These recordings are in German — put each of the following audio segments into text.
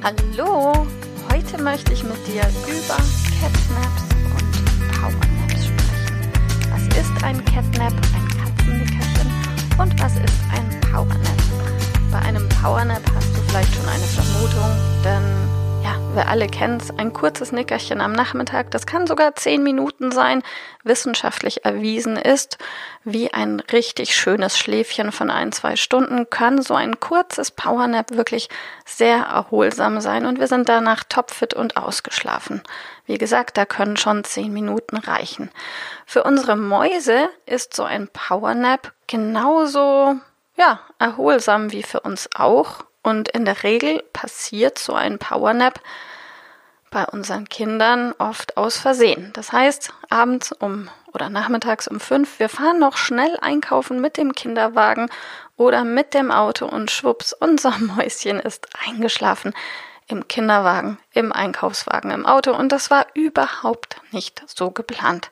Hallo, heute möchte ich mit dir über Catnaps und Powernaps sprechen. Was ist ein Catnap, ein Katzennickerchen und was ist ein Powernap? Bei einem Powernap hast du vielleicht schon eine Vermutung, denn ja, wir alle kennen es, ein kurzes Nickerchen am Nachmittag, das kann sogar zehn Minuten sein, wissenschaftlich erwiesen ist, wie ein richtig schönes Schläfchen von ein, zwei Stunden kann so ein kurzes Powernap wirklich sehr erholsam sein. Und wir sind danach topfit und ausgeschlafen. Wie gesagt, da können schon zehn Minuten reichen. Für unsere Mäuse ist so ein Powernap genauso ja, erholsam wie für uns auch und in der Regel passiert so ein Powernap bei unseren Kindern oft aus Versehen. Das heißt, abends um oder nachmittags um fünf, wir fahren noch schnell einkaufen mit dem Kinderwagen oder mit dem Auto und schwupps, unser Mäuschen ist eingeschlafen im Kinderwagen, im Einkaufswagen, im Auto und das war überhaupt nicht so geplant.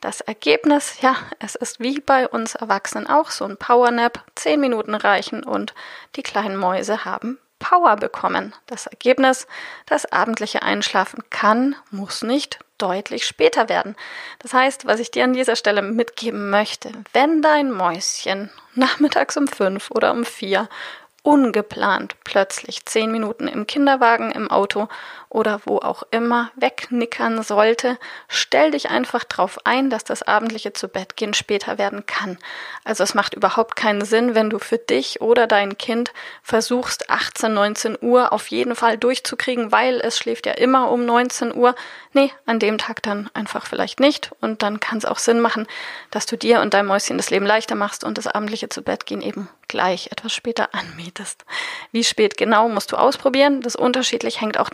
Das Ergebnis, ja, es ist wie bei uns Erwachsenen auch so ein Powernap, zehn Minuten reichen und die kleinen Mäuse haben Power bekommen. Das Ergebnis, das abendliche Einschlafen kann, muss nicht deutlich später werden. Das heißt, was ich dir an dieser Stelle mitgeben möchte, wenn dein Mäuschen nachmittags um fünf oder um vier ungeplant plötzlich zehn Minuten im Kinderwagen, im Auto oder wo auch immer wegnickern sollte, stell dich einfach darauf ein, dass das abendliche zu Bett gehen später werden kann. Also es macht überhaupt keinen Sinn, wenn du für dich oder dein Kind versuchst, 18, 19 Uhr auf jeden Fall durchzukriegen, weil es schläft ja immer um 19 Uhr. Nee, an dem Tag dann einfach vielleicht nicht. Und dann kann es auch Sinn machen, dass du dir und deinem Mäuschen das Leben leichter machst und das abendliche zu Bett gehen eben gleich etwas später anmietest. Wie spät genau musst du ausprobieren. Das unterschiedlich hängt auch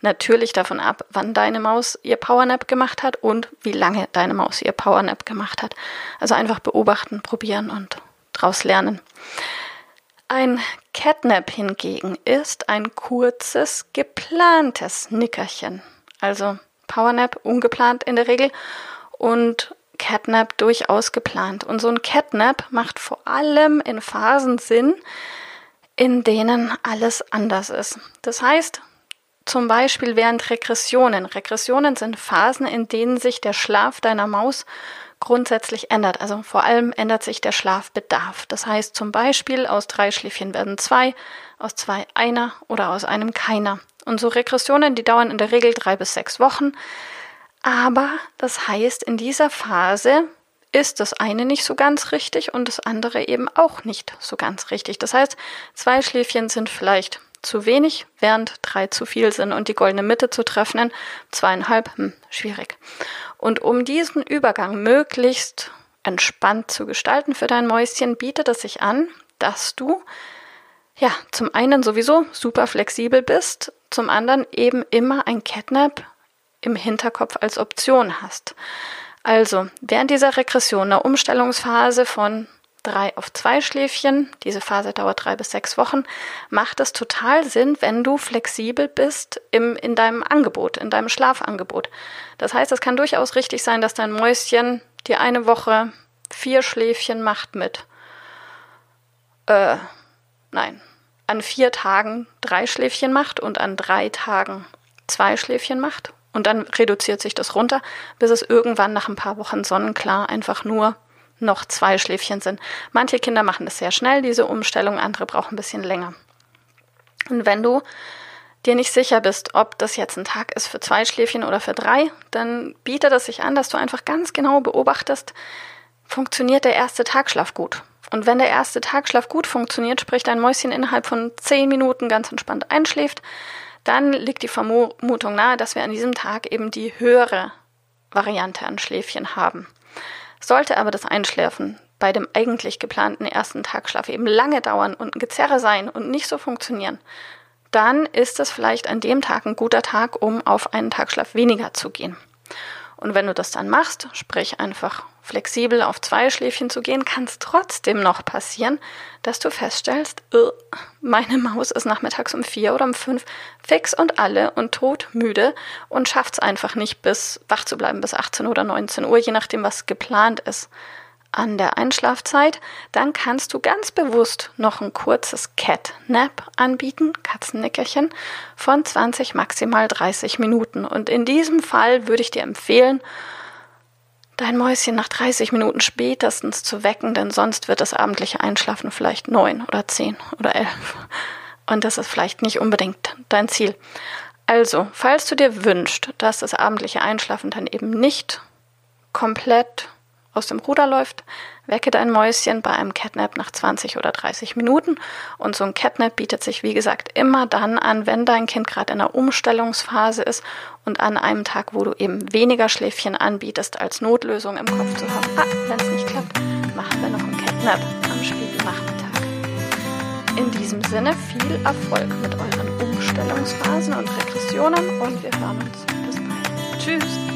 natürlich davon ab, wann deine Maus ihr Powernap gemacht hat und wie lange deine Maus ihr Powernap gemacht hat. Also einfach beobachten, probieren und draus lernen. Ein Catnap hingegen ist ein kurzes, geplantes Nickerchen. Also Powernap ungeplant in der Regel und Catnap durchaus geplant. Und so ein Catnap macht vor allem in Phasen Sinn, in denen alles anders ist. Das heißt, zum Beispiel während Regressionen. Regressionen sind Phasen, in denen sich der Schlaf deiner Maus grundsätzlich ändert. Also vor allem ändert sich der Schlafbedarf. Das heißt zum Beispiel aus drei Schläfchen werden zwei, aus zwei einer oder aus einem keiner. Und so Regressionen, die dauern in der Regel drei bis sechs Wochen. Aber das heißt, in dieser Phase ist das eine nicht so ganz richtig und das andere eben auch nicht so ganz richtig. Das heißt, zwei Schläfchen sind vielleicht zu wenig, während drei zu viel sind und die goldene Mitte zu treffen, zweieinhalb, hm, schwierig. Und um diesen Übergang möglichst entspannt zu gestalten für dein Mäuschen, bietet es sich an, dass du ja zum einen sowieso super flexibel bist, zum anderen eben immer ein Catnap im Hinterkopf als Option hast. Also, während dieser Regression, einer Umstellungsphase von drei auf zwei Schläfchen, diese Phase dauert drei bis sechs Wochen, macht es total Sinn, wenn du flexibel bist im, in deinem Angebot, in deinem Schlafangebot. Das heißt, es kann durchaus richtig sein, dass dein Mäuschen dir eine Woche vier Schläfchen macht mit, äh, nein, an vier Tagen drei Schläfchen macht und an drei Tagen zwei Schläfchen macht. Und dann reduziert sich das runter, bis es irgendwann nach ein paar Wochen sonnenklar einfach nur noch zwei Schläfchen sind. Manche Kinder machen das sehr schnell, diese Umstellung, andere brauchen ein bisschen länger. Und wenn du dir nicht sicher bist, ob das jetzt ein Tag ist für zwei Schläfchen oder für drei, dann bietet es sich an, dass du einfach ganz genau beobachtest, funktioniert der erste Tagschlaf gut. Und wenn der erste Tagschlaf gut funktioniert, sprich dein Mäuschen innerhalb von zehn Minuten ganz entspannt einschläft, dann liegt die Vermutung nahe, dass wir an diesem Tag eben die höhere Variante an Schläfchen haben. Sollte aber das Einschläfen bei dem eigentlich geplanten ersten Tagschlaf eben lange dauern und ein Gezerre sein und nicht so funktionieren, dann ist es vielleicht an dem Tag ein guter Tag, um auf einen Tagschlaf weniger zu gehen. Und wenn du das dann machst, sprich einfach flexibel auf zwei Schläfchen zu gehen, kann es trotzdem noch passieren, dass du feststellst, uh, meine Maus ist nachmittags um vier oder um fünf fix und alle und todmüde und schafft es einfach nicht, bis wach zu bleiben bis 18 oder 19 Uhr, je nachdem, was geplant ist an der Einschlafzeit, dann kannst du ganz bewusst noch ein kurzes Cat Nap anbieten, Katzennickerchen, von 20 maximal 30 Minuten. Und in diesem Fall würde ich dir empfehlen, dein Mäuschen nach 30 Minuten spätestens zu wecken, denn sonst wird das abendliche Einschlafen vielleicht 9 oder 10 oder 11. Und das ist vielleicht nicht unbedingt dein Ziel. Also, falls du dir wünschst, dass das abendliche Einschlafen dann eben nicht komplett aus dem Ruder läuft, wecke dein Mäuschen bei einem Catnap nach 20 oder 30 Minuten. Und so ein Catnap bietet sich, wie gesagt, immer dann an, wenn dein Kind gerade in einer Umstellungsphase ist und an einem Tag, wo du eben weniger Schläfchen anbietest, als Notlösung im Kopf zu haben. Ah, wenn es nicht klappt, machen wir noch ein Catnap am späten Nachmittag. In diesem Sinne viel Erfolg mit euren Umstellungsphasen und Regressionen und wir hören uns. Bis bald. Tschüss.